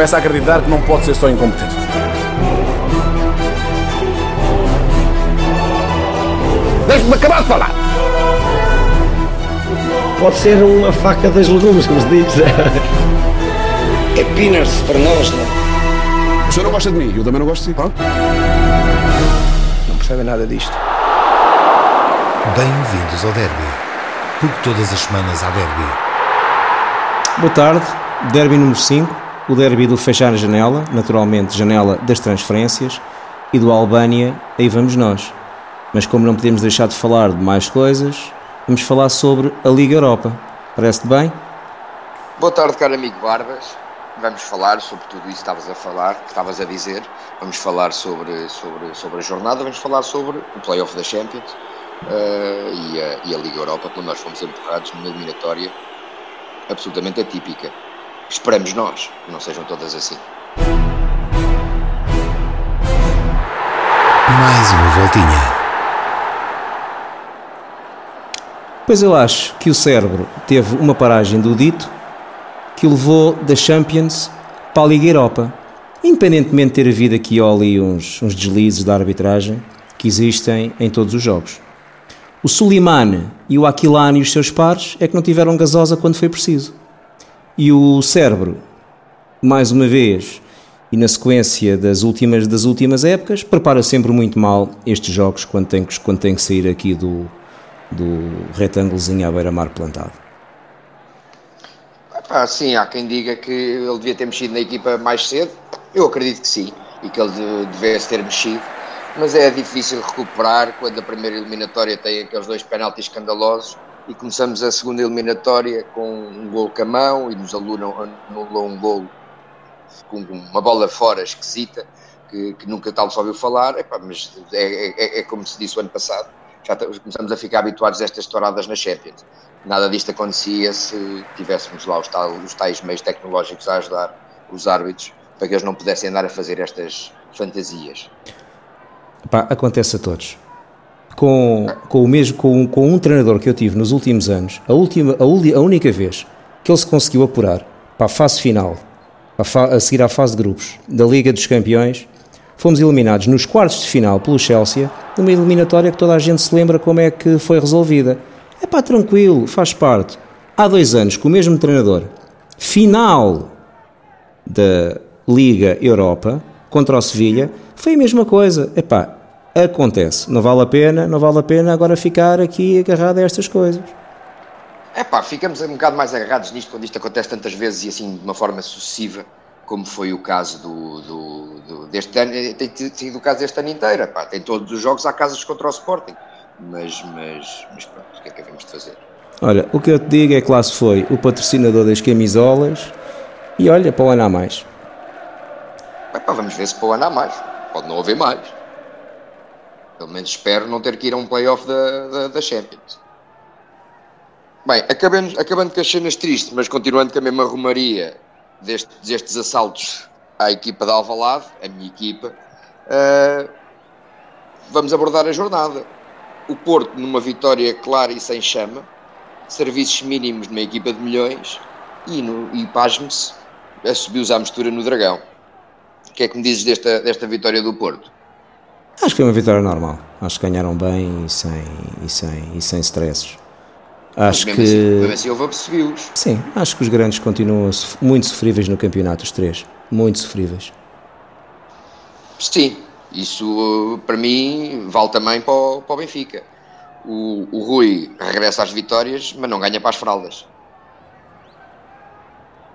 começa a acreditar que não pode ser só incompetência. Deixe-me acabar de falar. Pode ser uma faca das legumes, como se diz. É pinas para nós, não? O senhor não gosta de mim, eu também não gosto de si. Pronto. Não percebe nada disto. Bem-vindos ao Derby, porque todas as semanas há Derby. Boa tarde, Derby número 5, o Derby do fechar a janela, naturalmente janela das transferências, e do Albânia, aí vamos nós. Mas como não podemos deixar de falar de mais coisas, vamos falar sobre a Liga Europa. Parece-te bem? Boa tarde, caro amigo Barbas. Vamos falar sobre tudo isso que estavas a falar, que estavas a dizer. Vamos falar sobre, sobre, sobre a jornada, vamos falar sobre o playoff da Champions uh, e, a, e a Liga Europa, quando nós fomos empurrados numa eliminatória absolutamente atípica. Esperamos nós que não sejam todas assim. Mais uma voltinha. Pois eu acho que o cérebro teve uma paragem do dito que levou da Champions para a Liga Europa. Independentemente de ter havido aqui ou ali uns, uns deslizes da arbitragem que existem em todos os jogos. O Sulimane e o Aquilani e os seus pares é que não tiveram gasosa quando foi preciso. E o cérebro, mais uma vez, e na sequência das últimas, das últimas épocas, prepara sempre muito mal estes jogos quando tem, quando tem que sair aqui do, do retângulozinho à beira-mar plantado. Ah, sim, há quem diga que ele devia ter mexido na equipa mais cedo. Eu acredito que sim, e que ele devesse ter mexido. Mas é difícil recuperar quando a primeira eliminatória tem aqueles dois penaltis escandalosos e começamos a segunda eliminatória com um gol com a mão e nos anulou um gol com uma bola fora esquisita que, que nunca tal se ouviu falar. Epá, mas é, é, é como se disse o ano passado já começamos a ficar habituados a estas touradas na Champions. Nada disto acontecia se tivéssemos lá os, tal, os tais meios tecnológicos a ajudar os árbitros para que eles não pudessem andar a fazer estas fantasias. Epá, acontece a todos. Com, com, o mesmo, com, com um treinador que eu tive nos últimos anos, a, última, a, a única vez que ele se conseguiu apurar para a fase final, a, fa, a seguir à fase de grupos da Liga dos Campeões, fomos eliminados nos quartos de final pelo Chelsea, numa eliminatória que toda a gente se lembra como é que foi resolvida. É pá, tranquilo, faz parte. Há dois anos, com o mesmo treinador, final da Liga Europa contra o Sevilha, foi a mesma coisa. É pá, acontece. Não vale a pena, não vale a pena agora ficar aqui agarrado a estas coisas. É pá, ficamos um bocado mais agarrados nisto quando isto acontece tantas vezes e assim de uma forma sucessiva como foi o caso do, do, do, deste ano, eh, tem sido o caso deste ano inteiro. Pá, tem todos os jogos há casas contra o Sporting. Mas, mas, mas pronto, o que é que havemos de fazer? Olha, o que eu te digo é que lá se foi o patrocinador das camisolas e olha, para o ano há mais. Bem, pá, vamos ver se para o ano há mais. Pode não haver mais. Pelo menos espero não ter que ir a um playoff da, da, da Champions. Bem, acabando, acabando com as cenas tristes, mas continuando com a mesma romaria destes, assaltos à equipa de Alvalade, a minha equipa, uh, vamos abordar a jornada. O Porto, numa vitória clara e sem chama, serviços mínimos numa equipa de milhões e, no, e pasme-se, assumiu-se à mistura no Dragão. O que é que me dizes desta, desta vitória do Porto? Acho que foi uma vitória normal. Acho que ganharam bem e sem, e sem, e sem stresses. Acho mesmo que. Assim, mesmo assim houve apercebiu-os. Sim, acho que os grandes continuam muito sofríveis no campeonato, os três. Muito sofríveis. Sim, isso para mim vale também para o, para o Benfica. O, o Rui regressa às vitórias, mas não ganha para as fraldas.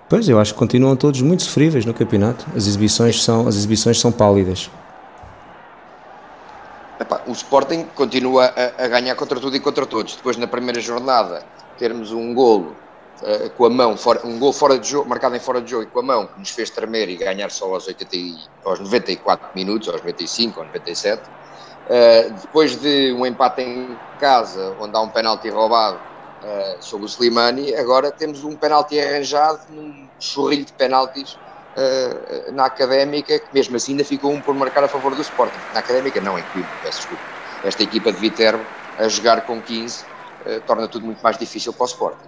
Pois, eu acho que continuam todos muito sofríveis no campeonato. As exibições são, as exibições são pálidas. Epá, o Sporting continua a, a, ganhar contra tudo e contra todos. Depois, na primeira jornada, termos um golo uh, com a mão, fora, um gol fora de jogo, marcado em fora de jogo e com a mão, que nos fez tremer e ganhar só aos, 80 e, aos 94 minutos, aos 95 ou 97. Uh, depois de um empate em casa, onde há um penalti roubado uh, sobre o Slimani, agora temos um penalti arranjado num chorrilho de penaltis uh, na Académica, que mesmo assim ainda ficou um por marcar a favor do Sporting. Na Académica não, em Coimbra, peço desculpa. Esta equipa de Viterbo a jogar com 15 uh, torna tudo muito mais difícil para o Sporting.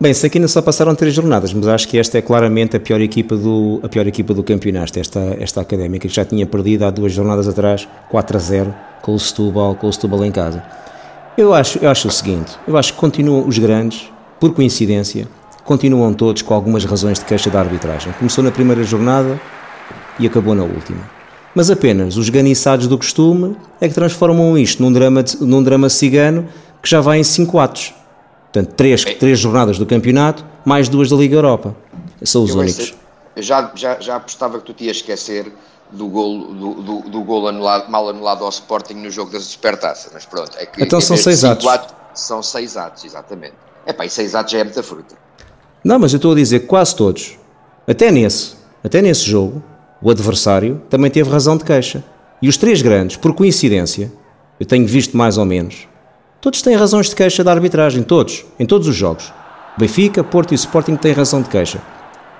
Bem, sei que ainda só passaram três jornadas, mas acho que esta é claramente a pior equipa do, a pior equipa do campeonato, esta, esta académica, que já tinha perdido há duas jornadas atrás, 4 a 0, com o Setúbal, com o Setúbal em casa. Eu acho, eu acho o seguinte, eu acho que continuam os grandes, por coincidência, continuam todos com algumas razões de queixa da arbitragem. Começou na primeira jornada e acabou na última. Mas apenas os ganiçados do costume é que transformam isto num drama, de, num drama cigano que já vai em cinco atos. Portanto, três, três jornadas do campeonato, mais duas da Liga Europa. São os Eu únicos. já, já, já apostava que tu te ias esquecer do gol, do, do, do gol anulado, mal anulado ao Sporting no jogo da Supertaça, mas pronto. É que Então são seis atos. atos, São seis atos, exatamente. É pá, e seis atos já é muita fruta. Não, mas eu estou a dizer quase todos, até nesse, até nesse jogo, o adversário também teve razão de queixa. E os três grandes, por coincidência, eu tenho visto mais ou menos, todos têm razões de queixa da arbitragem, todos, em todos os jogos. Benfica, Porto e Sporting têm razão de queixa.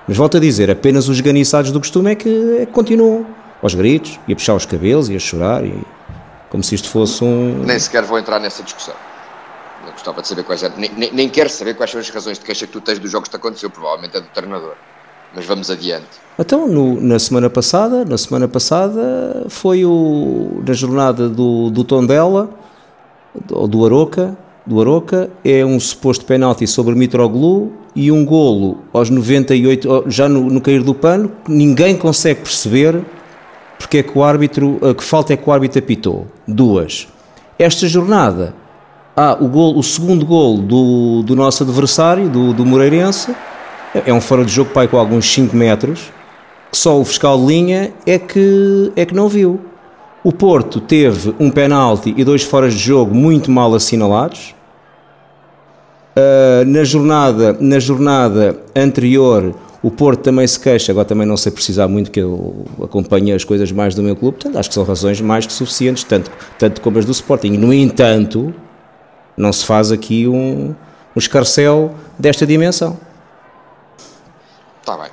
Mas volto a dizer, apenas os ganiçados do costume é que, é que continuam aos gritos, e a puxar os cabelos, e a chorar, e como se isto fosse um... Nem sequer vou entrar nessa discussão. Gostava de saber quais eram. Nem, nem, quero saber quais são as razões de queixa que tu tens dos jogos que te aconteceu, provavelmente é do treinador. Mas vamos adiante. Então, no- na semana passada, na semana passada foi o, na jornada do, do Tondela, ou do Aroca, do Aroca, é um suposto penalti sobre Mitroglou e um golo aos 98, ó, já no, no cair do pano, que ninguém consegue perceber porque é que o árbitro, a que falta é que o árbitro apitou. Duas. Esta jornada, há o, gol, o segundo gol do, do nosso adversário, do, do Moreirense, é um fora de jogo pai com alguns 5 metros, que só o fiscal de linha é que, é que não viu. O Porto teve um penalti e dois foras de jogo muito mal assinalados. Ah, na, jornada, na jornada anterior, o Porto também se queixa, agora também não sei precisar muito, que eu acompanho as coisas mais do meu clube, portanto acho que são razões mais que suficientes, tanto, tanto como as do Sporting. No entanto, não se faz aqui um, um escarcel desta dimensão. Está bem.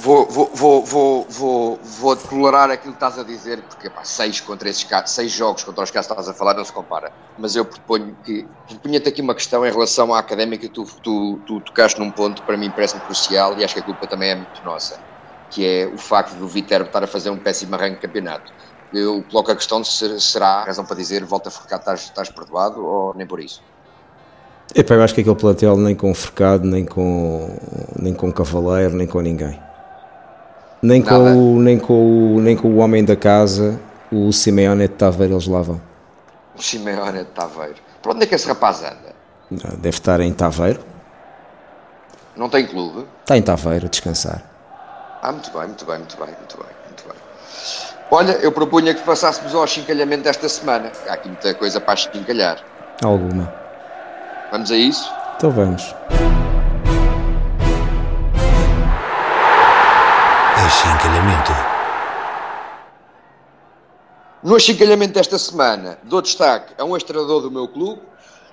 Vou, vou, vou, vou, vou, vou tolerar aquilo que estás a dizer, porque pá, seis, contra esses, seis jogos contra os que estás a falar não se compara. Mas eu proponho que. Propunha-te aqui uma questão em relação à académica, tu, tu, tu tocaste num ponto que para mim parece-me crucial e acho que a culpa também é muito nossa, que é o facto do Viterbo estar a fazer um péssimo arranque de campeonato. Eu coloco a questão de se será razão para dizer volta a ficar, estás, estás perdoado ou nem por isso. Epá, eu acho que aquele plantel nem com Furcado, nem com, nem com Cavaleiro, nem com ninguém. Nem com, o, nem, com o, nem com o homem da casa, o Simeone de Taveira, eles lá vão. O Simeone de Taveiro. Para onde é que esse rapaz anda? Ah, Deve estar em Taveiro. Não tem clube? Está em Taveiro a descansar. Ah, muito bem, muito bem, muito bem, muito bem. Olha, eu propunha que passássemos ao chincalhamento desta semana. Há aqui muita coisa para chincalhar. Alguma. Vamos a isso? Então vamos. Achincalhamento. No achincalhamento desta semana, dou destaque a um ex-treinador do meu clube,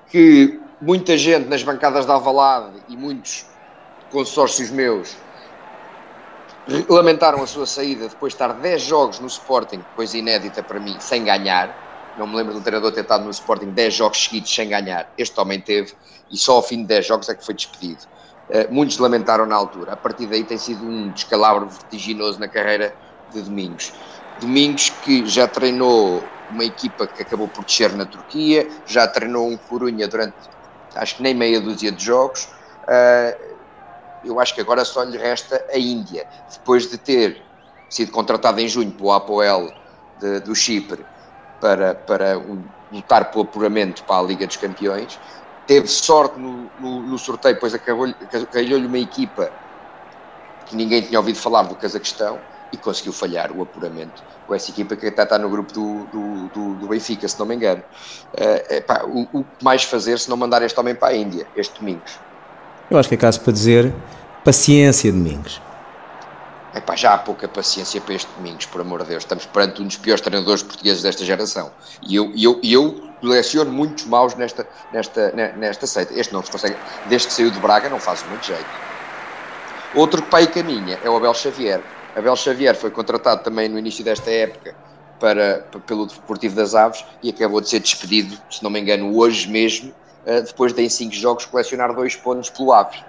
que muita gente nas bancadas de Alvalade e muitos consórcios meus lamentaram a sua saída depois de estar 10 jogos no Sporting, coisa inédita para mim, sem ganhar. Não me lembro do treinador ter estado no Sporting 10 jogos seguidos sem ganhar. Este homem teve, e só ao fim de 10 jogos é que foi despedido. Eh, muitos lamentaram na altura. A partir daí tem sido um descalabro vertiginoso na carreira de Domingos. Domingos que já treinou uma equipa que acabou por descer na Turquia, já treinou um Corunha durante acho que nem meia dúzia de jogos. Eh, eu acho que agora só lhe resta a Índia. Depois de ter sido contratado em junho para o Apoel de- do Chipre para, para lutar pelo apuramento para a Liga dos Campeões, teve sorte no, no- no sorteio, pois calhou-lhe uma equipa que ninguém tinha ouvido falar do Cazaquistão e conseguiu falhar o apuramento com essa equipa que até está no grupo do, do, do- do Benfica, se não me engano. Eh, epá, o, que mais fazer se não mandar este homem para a Índia, este Domingos? Eu acho que é caso para dizer paciência, Domingos. Epá, já há pouca paciência para este Domingos, por amor de Deus. Estamos perante um dos piores treinadores portugueses desta geração. E eu, eu, eu leciono muitos maus nesta, nesta, ne- nesta seita. Este não se consegue, desde que saiu de Braga, não faz muito jeito. Outro que pai caminha é o Abel Xavier. Abel Xavier foi contratado também no início desta época para, pelo Deportivo das Aves e acabou de ser despedido, se não me engano, hoje mesmo, depois de em 5 jogos colecionar dois pontos pelo Aves.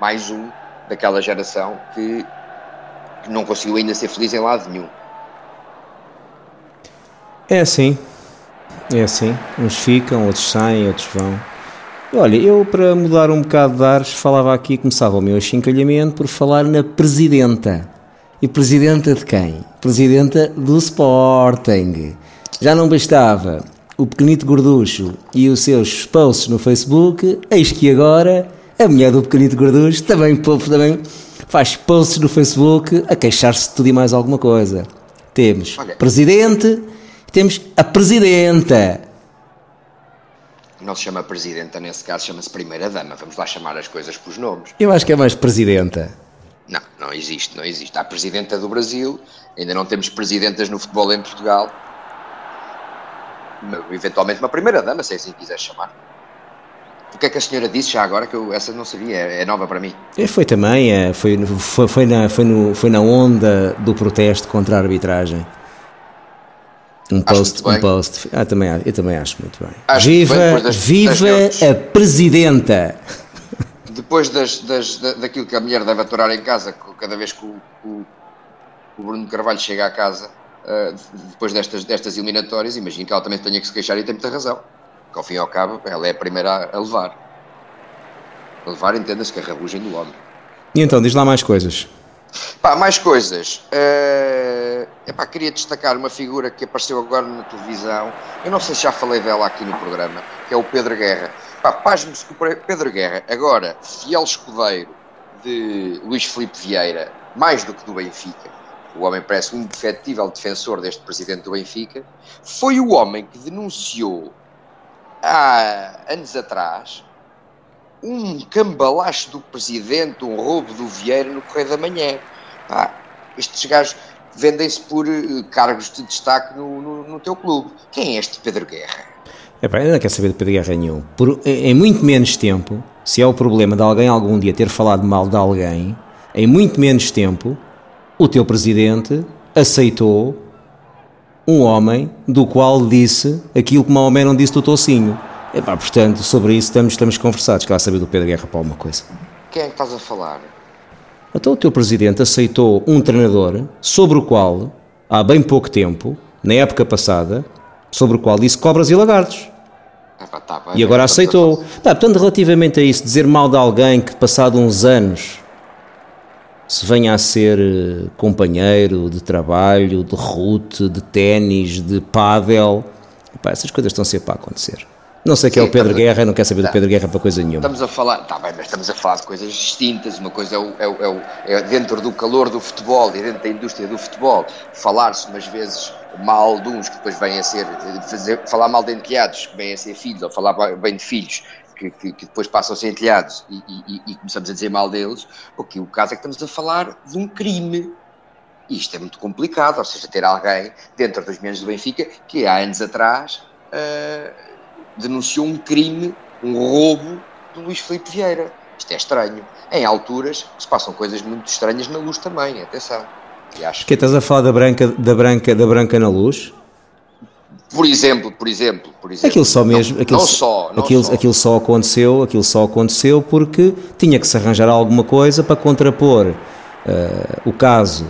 Mais um daquela geração que, que não conseguiu ainda ser feliz em lado nenhum. É assim, é assim. Uns ficam, outros saem, outros vão. Olha, eu para mudar um bocado de ares, falava aqui, começava o meu achincalhamento por falar na Presidenta. E Presidenta de quem? Presidenta do Sporting. Já não bastava o pequenito gorducho e os seus posts no Facebook, eis que agora a mulher do pequenito gorducho também, também faz posts no Facebook a queixar-se de tudo e mais alguma coisa. Temos Olha. presidente, temos a presidenta. Não se chama presidenta nesse caso, chama-se primeira dama. Vamos lá chamar as coisas pelos nomes. Eu acho que é mais presidenta. Não, não existe, não existe. Há presidenta do Brasil, ainda não temos presidentas no futebol em Portugal. Eventualmente uma primeira dama, se assim quiser chamar. O que é que a senhora disse já agora que eu essa não sabia, é, é nova para mim. É, Foi também, é, foi, foi, foi, na, foi, no, foi na onda do protesto contra a arbitragem. Um Acho post, um post. Ah, também, eu também acho muito bem. Acho viva bem, das- viva das a presidenta. Depois das, das, da- daquilo que a mulher deve aturar em casa, cada vez que o, o, o Bruno Carvalho chega à casa, ah, depois destas, destas eliminatórias, imagino que ela também tenha que se queixar e tem muita razão. Que ao fim e ao cabo, ela é a primeira a, levar. A levar, entenda-se que a rabugem do homem. E então, diz lá mais coisas. Pá, mais coisas. Eh, epá, queria destacar uma figura que apareceu agora na televisão. Eu não sei se já falei dela aqui no programa, que é o Pedro Guerra. Pá, pasme-se que o Pedro Guerra, agora fiel escudeiro de Luís Filipe Vieira, mais do que do Benfica, o homem parece um indefetível defensor deste presidente do Benfica, foi o homem que denunciou há anos atrás um cambalacho do presidente, um roubo do Vieira no Correio da Manhã. Pá, estes gajos vendem-se por eh, cargos de destaque no, no, no teu clube. Quem é este Pedro Guerra? Epá, eu não quero saber de Pedro Guerra nenhum. Por, em muito menos tempo, se é o problema de alguém algum dia ter falado mal de alguém, em muito menos tempo, o teu presidente aceitou um homem do qual disse aquilo que Maomé não disse do tocinho. Epá, portanto, sobre isso estamos, estamos conversados. Quer saber do Pedro Guerra para alguma coisa. Quem é que estás a falar? Então o teu presidente aceitou um treinador sobre o qual, há bem pouco tempo, na época passada, sobre o qual disse cobras e lagartos. Epá, tá bem, E agora aceitou. Tá, portanto, relativamente a isso, dizer mal de alguém que, passado uns anos, se venha a ser eh, companheiro de trabalho, de rute, de ténis, de pádel, pá, essas coisas estão sempre a acontecer. Não sei quem é o Pedro a- Guerra, não quero saber do Tá. Pedro Guerra para coisa nenhuma. Estamos a falar, está bem, mas estamos a falar de coisas distintas. Uma coisa é, é, o- é, o- é dentro do calor do futebol e dentro da indústria do futebol, falar-se umas vezes mal de uns que depois vêm a ser, fazer, falar mal de enteados que vêm a ser filhos, ou falar bem de filhos que, que- que depois passam a ser enteados e, e- e- começamos a dizer mal deles. O que o caso é que estamos a falar de um crime. E isto é muito complicado, ou seja, ter alguém dentro dos membros do Benfica que há anos atrás ah, denunciou um crime, um roubo do Luís Filipe Vieira. Isto é estranho. Em alturas que se passam coisas muito estranhas na luz também, atenção. E acho Que estás a falar da branca, da branca, da branca na luz? Por exemplo, por exemplo, por exemplo. Aquilo só não- mesmo, aquilo, não só, não aquilo, só. aquilo só aconteceu, aquilo só aconteceu porque tinha que se arranjar alguma coisa para contrapor eh, o caso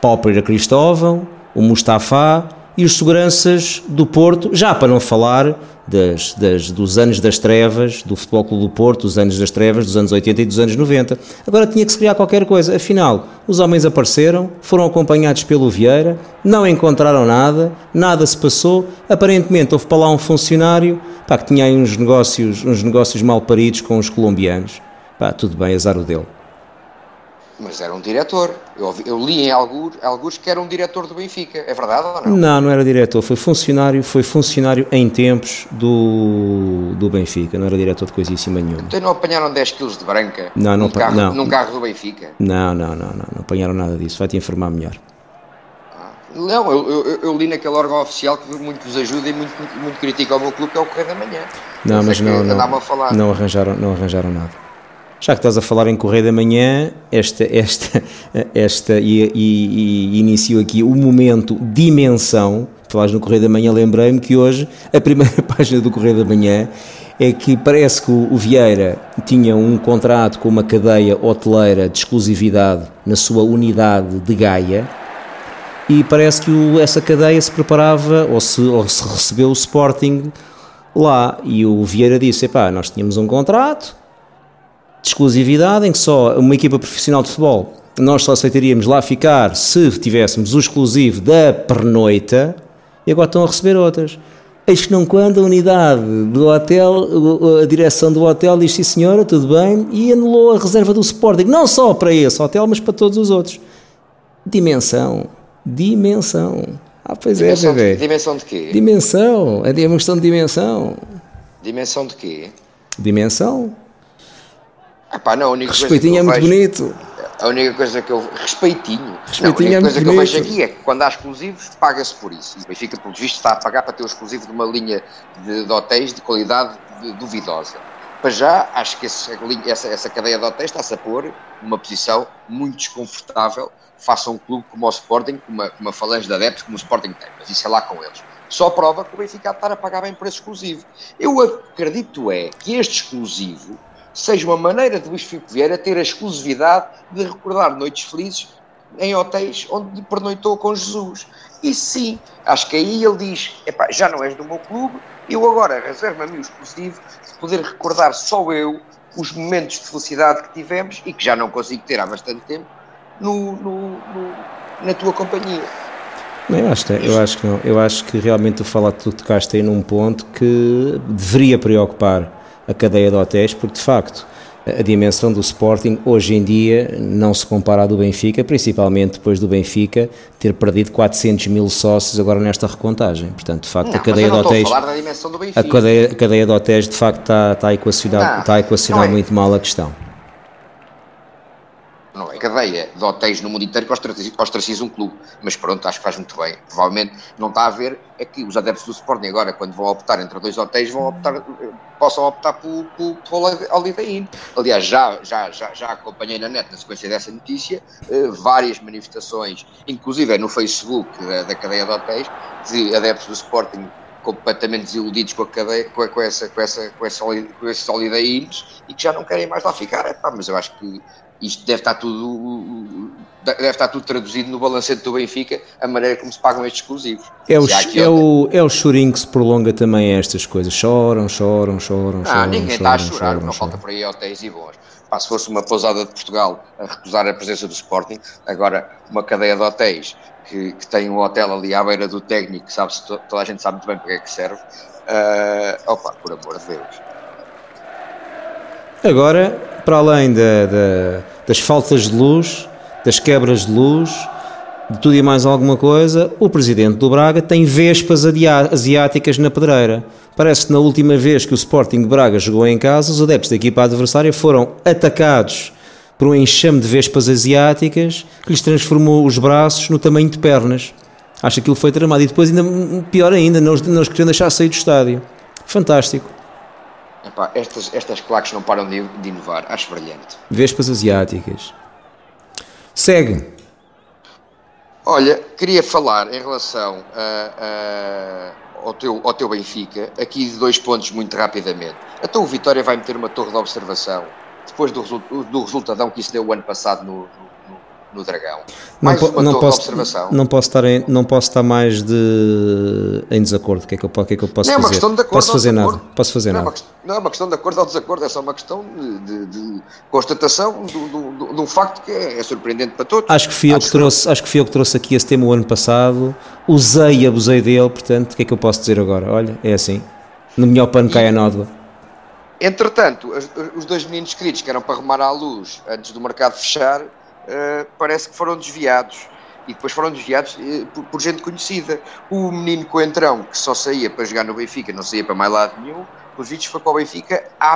Pauper a Cristóvão, o Mustafa e os seguranças do Porto, já para não falar das, das- dos anos das trevas do Futebol Clube do Porto, dos anos das trevas dos anos 80 e dos anos 90. Agora tinha que se criar qualquer coisa. Afinal, os homens apareceram, foram acompanhados pelo Vieira, não encontraram nada, nada se passou. Aparentemente houve para lá um funcionário pá, que tinha aí uns negócios, uns negócios mal paridos com os colombianos. Pá, tudo bem, azar o dele. Mas era um diretor. Eu, eu li em alguns, alguns que era um diretor do Benfica. É verdade ou não? Não, não era diretor, foi funcionário, foi funcionário em tempos do, do Benfica, não era diretor de coisíssima nenhuma. Então não apanharam 10 quilos de branca Não, não num, carro, não. num carro do Benfica? Não, não, não, não, não apanharam nada disso, vai-te informar melhor. Não, eu, eu- eu li naquele órgão oficial que muito vos ajuda e muito, muito critica o meu clube, que é o Correio da Manhã. Não, Esse mas é não, não, não, arranjaram, não arranjaram nada. Já que estás a falar em Correio da Manhã, esta, esta, esta e, e, e inicio aqui o momento dimensão. Falares no Correio da Manhã, lembrei-me que hoje a primeira página do Correio da Manhã é que parece que o, o Vieira tinha um contrato com uma cadeia hoteleira de exclusividade na sua unidade de Gaia e parece que o, essa cadeia se preparava ou se, ou se recebeu o Sporting lá e o Vieira disse, epá, nós tínhamos um contrato de exclusividade em que só uma equipa profissional de futebol nós só aceitaríamos lá ficar se tivéssemos o exclusivo da pernoita e agora estão a receber outras. Eis que não quando a unidade do hotel, a direção do hotel diz sim senhora, tudo bem, e anulou a reserva do Sporting, não só para esse hotel, mas para todos os outros. Dimensão, dimensão. Ah, pois dimensão é, bebê. De, dimensão de quê? Dimensão, é uma questão de dimensão. Dimensão de quê? Dimensão. Ah, pá, não, a única Respeitinho é muito vejo... bonito. A única coisa que eu. Respeitinho. Respeitinho não, a única é coisa que eu bonito. vejo aqui é que quando há exclusivos, paga-se por isso. E o Benfica, pelo visto, está a pagar para ter o exclusivo de uma linha de, de hotéis de qualidade de- duvidosa. Para já, acho que esse- essa, essa cadeia de hotéis está-se a pôr numa posição muito desconfortável face a um clube como o Sporting, com uma, uma falange de adeptos como o Sporting tem. Mas isso é lá com eles. Só prova que o Benfica estar a pagar bem por esse exclusivo. Eu acredito é que este exclusivo seja uma maneira de Luís Filipe Vieira ter a exclusividade de recordar noites felizes em hotéis onde pernoitou com Jesus. E sim, acho que aí ele diz: "Epá, já não és do meu clube, eu agora reservo a mim o exclusivo de poder recordar só eu os momentos de felicidade que tivemos e que já não consigo ter há bastante tempo no, no- no- na tua companhia. Eu, acho, eu acho que não. Eu acho que realmente tu falaste, tu tocaste aí num ponto que deveria preocupar a cadeia de hotéis, porque de facto a dimensão do Sporting hoje em dia não se compara à do Benfica, principalmente depois do Benfica ter perdido 400 mil sócios agora nesta recontagem. Portanto, de facto, Não, a cadeia de hotéis. A cadeia, a cadeia de hotéis de facto está, está a equacionar, Não, está a equacionar é. muito mal a questão. Não é cadeia de hotéis no mundo inteiro que ostraciza um clube. Mas pronto, acho que faz muito bem. Provavelmente não está a ver é que os adeptos do Sporting agora, quando vão optar entre dois hotéis, vão optar, eh, possam optar por, por Holiday Inn. Aliás, já, já, já, já acompanhei na net, na sequência dessa notícia, eh, várias manifestações, inclusive no Facebook da, da cadeia de hotéis, de adeptos do Sporting completamente desiludidos com a cadeia, com, com essa, com, essa, com, essa, com esses Holiday Inns e que já não querem mais lá ficar. Mas eu acho que isto deve estar tudo deve estar tudo traduzido no balancete do Benfica, a maneira como se pagam estes exclusivos. É o, aqui é, o, é o chorinho que se prolonga também a estas coisas. Choram, choram, choram, Ah, choram. ninguém choram, está a chorar, choram, não choram. falta por aí hotéis e bons. Pá, se fosse uma pousada de Portugal a recusar a presença do Sporting, agora uma cadeia de hotéis que, que tem um hotel ali à beira do técnico, sabe -se, to- toda a gente sabe muito bem para que é que serve. Ah, opa, por amor de Deus. Agora, para além da- da- das faltas de luz, das quebras de luz, de tudo e mais alguma coisa, o presidente do Braga tem vespas asiáticas na pedreira. Parece que na última vez que o Sporting de Braga jogou em casa, os adeptos da equipa adversária foram atacados por um enxame de vespas asiáticas que lhes transformou os braços no tamanho de pernas. Acho que aquilo foi tramado. E depois, ainda pior ainda, não os, não os queriam deixar sair do estádio. Fantástico. Epá, estas, estas claques não param de, de inovar, acho brilhante. Vespas asiáticas. Segue. Olha, queria falar em relação a- a- ao, teu, ao teu Benfica, aqui de dois pontos muito rapidamente. Então o Vitória vai meter uma torre de observação depois do, do resultadão que isso deu o ano passado no, no, no- Dragão. Não, Mais po- uma não torre posso, observação. não posso estar em, não posso estar mais de em desacordo. O que é que eu, que é que eu posso Não é uma fazer? questão de acordo posso fazer desacordo. nada. Posso fazer não, é uma, nada. quest- não é uma questão de acordo ou desacordo, é só uma questão de, de- de constatação de um facto que é, é surpreendente para todos. Acho que fui eu que trouxe, acho que fui eu que trouxe aqui esse tema o ano passado. Usei e abusei dele, portanto, o que é que eu posso dizer agora? Olha, é assim. No melhor pano cai a nódoa. Entretanto, os dois meninos queridos que eram para arrumar à luz antes do mercado fechar, parece que foram desviados. E depois foram desviados eh, por, por gente conhecida. O menino Coentrão, que só saía para jogar no Benfica, não saía para mais lado nenhum, os vídeos foi para o Benfica A+.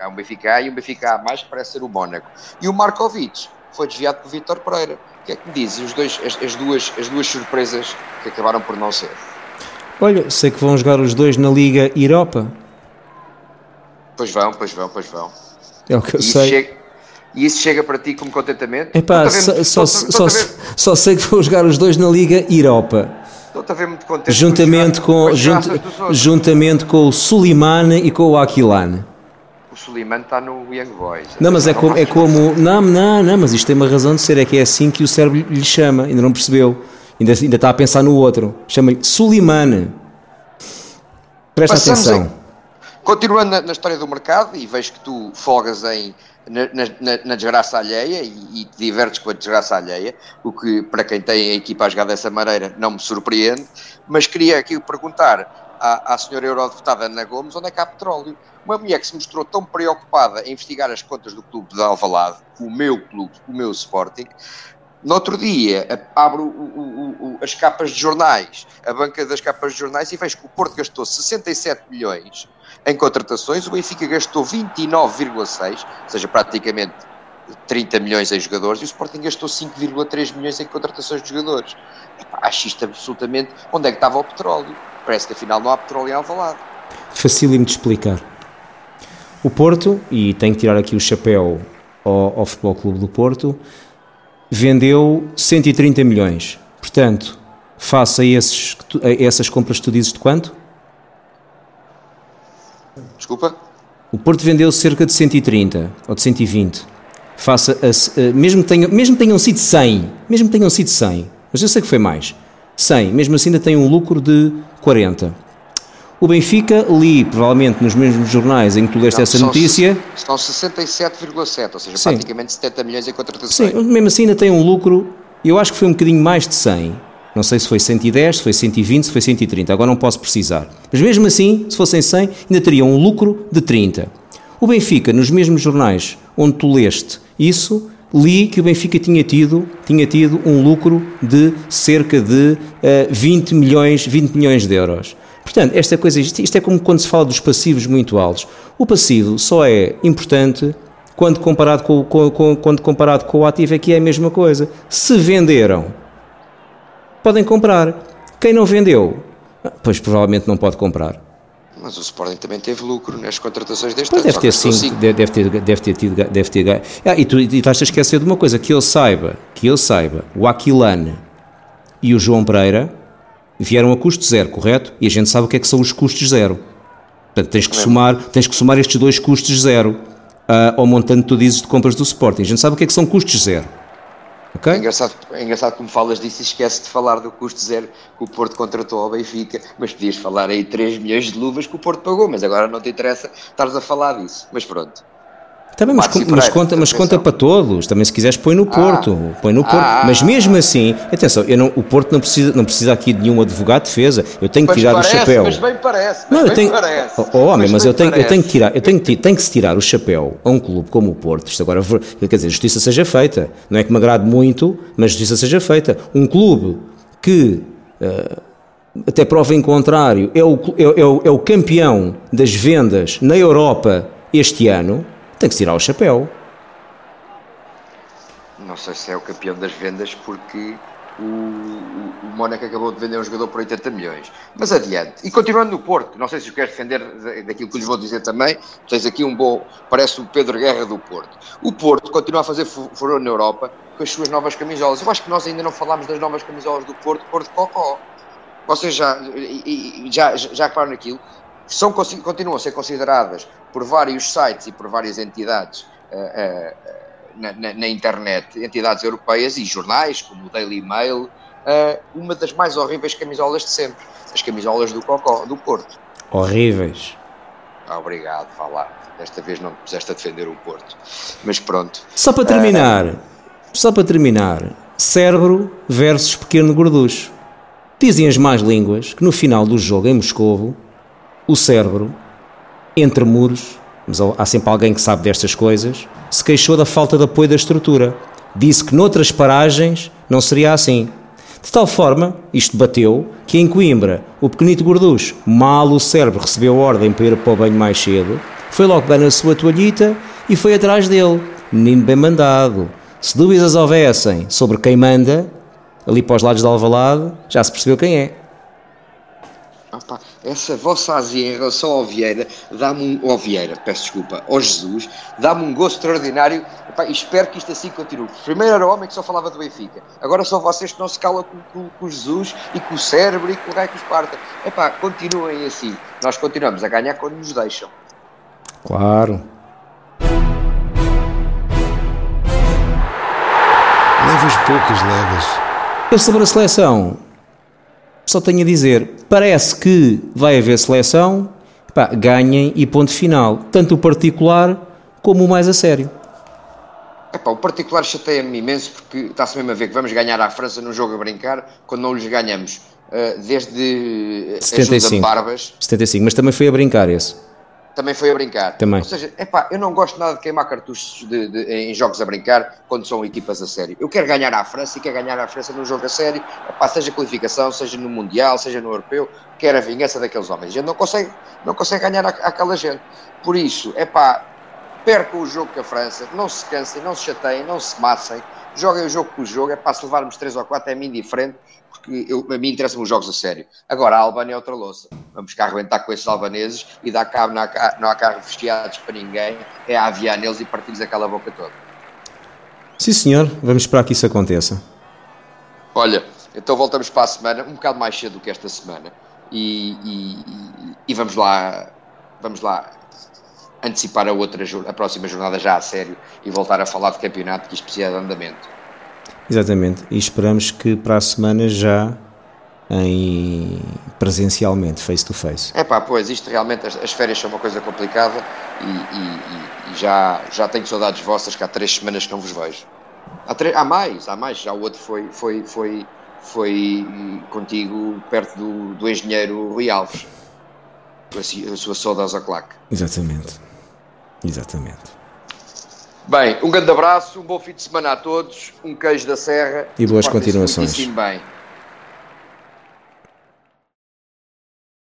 Há um Benfica A e um Benfica A+, que parece ser o Mónaco. E o Markovic foi desviado por Vítor Pereira. O que é que me? Os dois, as, as duas, as duas surpresas que acabaram por não ser. Olha, sei que vão jogar os dois na Liga Europa. Pois vão, pois vão, pois vão. É o que eu E sei. chega, e isso chega para ti como contentamento? Epá, a só, só, só, a só sei que vão jogar os dois na Liga Europa. Estou-te a ver muito contente. Juntamente com, as junt, juntamente com o Suleiman e com o Aquilane. O Suleiman está no Young Boys. Não, mas é como, é como. Não, não, não, mas isto tem uma razão de ser, é que é assim que o cérebro lhe chama, ainda não percebeu. Ainda, ainda está a pensar no outro. Chama-lhe Suleiman. Presta Passamos atenção. Continuando na, na história do mercado, e vejo que tu folgas em, na, na- na- desgraça alheia e, e te divertes com a desgraça alheia, o que para quem tem a equipa a jogar dessa maneira não me surpreende, mas queria aqui perguntar à, à senhora eurodeputada Ana Gomes onde é que há petróleo. Uma mulher que se mostrou tão preocupada em investigar as contas do clube de Alvalade, o meu clube, o meu Sporting, no outro dia, abro o- o- o- as capas de jornais, a banca das capas de jornais, e vejo que o Porto gastou 67 milhões em contratações, o Benfica gastou 29,6, ou seja, praticamente 30 milhões em jogadores, e o Sporting gastou 5,3 milhões em contratações de jogadores. Acho isto absolutamente. Onde é que estava o petróleo? Parece que afinal não há petróleo em Alvalade. Facílimo de explicar. O Porto, e tenho que tirar aqui o chapéu ao, ao Futebol Clube do Porto, vendeu 130 milhões. Portanto, face a, esses, a essas compras que tu dizes de quanto? Desculpa? O Porto vendeu cerca de 130 ou de 120. Face a, a- mesmo, que tenham, mesmo que tenham sido 100, mesmo que tenham sido 100, mas eu sei que foi mais. 100, mesmo assim ainda tem um lucro de 40. O Benfica, li provavelmente nos mesmos jornais em que tu leste essa notícia, São 67,7, ou seja, Sim. praticamente 70 milhões em contratações. sim, mesmo assim ainda tem um lucro, eu acho que foi um bocadinho mais de 100. Não sei se foi 110, se foi 120, se foi 130, agora não posso precisar. Mas mesmo assim, se fossem 100, ainda teria um lucro de 30. O Benfica, nos mesmos jornais onde tu leste isso, li que o Benfica tinha tido, tinha tido um lucro de cerca de eh, 20, milhões, 20 milhões de euros. Portanto, esta coisa, isto, é como quando se fala dos passivos muito altos. O passivo só é importante quando comparado com, com- com- quando comparado com o ativo, é que é a mesma coisa. Se venderam, podem comprar. Quem não vendeu, pois provavelmente não pode comprar. Mas o Sporting também teve lucro nas contratações deste Pois ano. deve ter sim, cinco. deve, ter, deve ter tido, deve ter. Ah, e tu e estás a esquecer de uma coisa, que eu saiba, que eu saiba, o Aquilane e o João Pereira vieram a custo zero, correto? E a gente sabe o que é que são os custos zero. Portanto, tens que somar, tens que somar estes dois custos zero ah, ao montante que tu dizes de compras do Sporting. A gente sabe o que é que são custos zero. Ok? É engraçado, é engraçado como falas disso e esquece de falar do custo zero que o Porto contratou ao Benfica, mas podias falar aí 3 milhões de luvas que o Porto pagou, mas agora não te interessa estares a falar disso. Mas pronto. Também, mas, mas conta, mas conta para todos. Também se quiseres põe no Porto, põe no Porto. Ah. mas mesmo assim, atenção, eu não, o Porto não precisa, não precisa aqui de nenhum advogado de defesa. Eu tenho que Mas tirar parece, o chapéu. mas bem parece, mas Não, eu bem tenho, parece. oh, oh, homem, mas, bem eu tenho, eu tenho que tirar, eu tenho que tem que se tirar o chapéu a um clube como o Porto. Isto agora, quer dizer, justiça seja feita. Não é que me agrade muito, mas justiça seja feita. Um clube que eh, até prova em contrário, é o, é, é o, é o campeão das vendas na Europa este ano, tem que tirar o chapéu. Não sei se é o campeão das vendas porque o, o, o Mónaco acabou de vender um jogador por 80 milhões. Mas adiante. E continuando no Porto, não sei se os queres defender da- daquilo que lhes vou dizer também, tens aqui um bom, parece o Pedro Guerra do Porto. O Porto continua a fazer fu- furor na Europa com as suas novas camisolas. Eu acho que nós ainda não falámos das novas camisolas do Porto, Porto Cocó. Vocês já, e- já, já repararam? São, continuam a ser consideradas por vários sites e por várias entidades eh, na, na- na internet, entidades europeias e jornais, como o Daily Mail, eh, uma das mais horríveis camisolas de sempre. As camisolas do Cocó, do Porto. Horríveis. Ah, obrigado, vá lá. Desta vez não te puseste a defender o Porto. Mas pronto. Só para terminar, só para terminar, cérebro versus pequeno gorducho. Dizem as más línguas que no final do jogo em Moscovo, o cérebro, entre muros, mas há sempre alguém que sabe destas coisas, se queixou da falta de apoio da estrutura. Disse que noutras paragens não seria assim. De tal forma, isto bateu, que em Coimbra, o pequenito gorducho, mal o cérebro recebeu ordem para ir para o banho mais cedo, foi logo pegar na sua toalhita e foi atrás dele. Menino bem mandado. Se dúvidas houvessem sobre quem manda, ali para os lados de Alvalade, já se percebeu quem é. Essa vossa azia em relação ao Vieira, dá-me um. Ao Vieira, peço desculpa, ao Jesus, dá-me um gosto extraordinário. Epá, e espero que isto assim continue. Primeiro era o homem que só falava do Benfica, agora são vocês que não se calam com, com, com o Jesus e com o cérebro e com o Gai que os parta. Epá, continuem assim. Nós continuamos a ganhar quando nos deixam. Claro. Levas poucas, levas. Eu sobre a seleção, só tenho a dizer, parece que vai haver seleção, pá, ganhem e ponto final, tanto o particular como o mais a sério. Epá, o particular chateia-me imenso porque está-se mesmo a ver que vamos ganhar à França num jogo a brincar quando não lhes ganhamos uh, desde 75. Barbas. 75, mas também foi a brincar esse. Também foi a brincar. Também. Ou seja, epá, eu não gosto nada de queimar cartuchos de, de, em jogos a brincar quando são equipas a sério. Eu quero ganhar à França e quero ganhar à França num jogo a sério, epá, seja qualificação, seja no Mundial, seja no Europeu, quero a vingança daqueles homens. A gente não consegue, não consegue ganhar àquela gente. Por isso, é pá, percam o jogo com a França, não se cansem, não se chateiem, não se massem, joguem o jogo com o jogo, é para se levarmos 3 ou 4 é mim diferente, porque eu, a mim interessam os jogos a sério. Agora, a Albânia é outra louça. Vamos cá arrebentar com esses albaneses e dar cabo, não há, não há carros vestiados para ninguém, é aviar neles e partir-lhes aquela boca toda. Sim, senhor, vamos esperar que isso aconteça. Olha, então voltamos para a semana, um bocado mais cedo do que esta semana, e, e, e vamos lá, vamos lá antecipar a outra, a próxima jornada já a sério e voltar a falar de campeonato que isto precisa de andamento. Exatamente, e esperamos que para a semana já em presencialmente, face to face. É pá, pois, isto realmente, as, as, férias são uma coisa complicada e, e, e, já, já tenho saudades vossas que há três semanas que não vos vejo. Há, três, há mais, há mais, já o outro foi, foi, foi, foi contigo perto do, do engenheiro Rui Alves, a, a sua saudosa claque. Exatamente, exatamente. Bem, um grande abraço, um bom fim de semana a todos, um queijo da serra. E boas continuações. Bem.